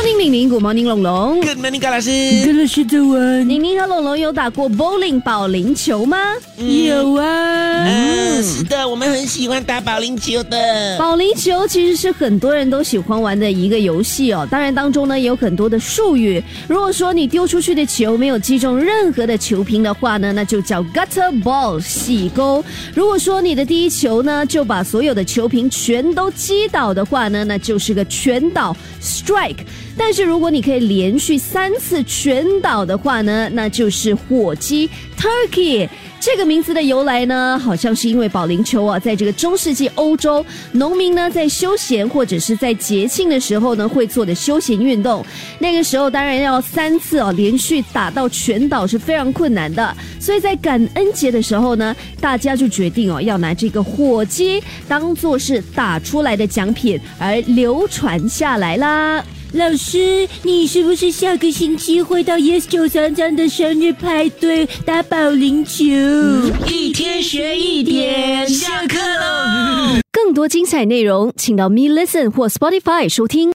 morning，玲玲，Good morning，龙龙。！Good morning，高老师。跟老师早安。玲玲和龙龙有打过 bowling 保龄球吗？有啊，嗯，是的，我们很喜欢打保龄球的。保龄球其实是很多人都喜欢玩的一个游戏哦。当然当中呢也有很多的术语。如果说你丢出去的球没有击中任何的球瓶的话呢，那就叫 gutter ball 洗钩。如果说你的第一球呢就把所有的球瓶全都击倒的话呢，那就是个全倒 strike。但是如果你可以连续三次全倒的话呢，那就是火鸡 turkey。这个名字的由来呢，好像是因为保龄球啊，在这个中世纪欧洲，农民呢在休闲或者是在节庆的时候呢会做的休闲运动。那个时候当然要三次哦连续打到全倒是非常困难的，所以在感恩节的时候呢，大家就决定哦要拿这个火鸡当做是打出来的奖品而流传下来啦。老师，你是不是下个星期会到 Yes 九三三的生日派对打保龄球？一天学一点，下课喽。更多精彩内容，请到 Me Listen 或 Spotify 收听。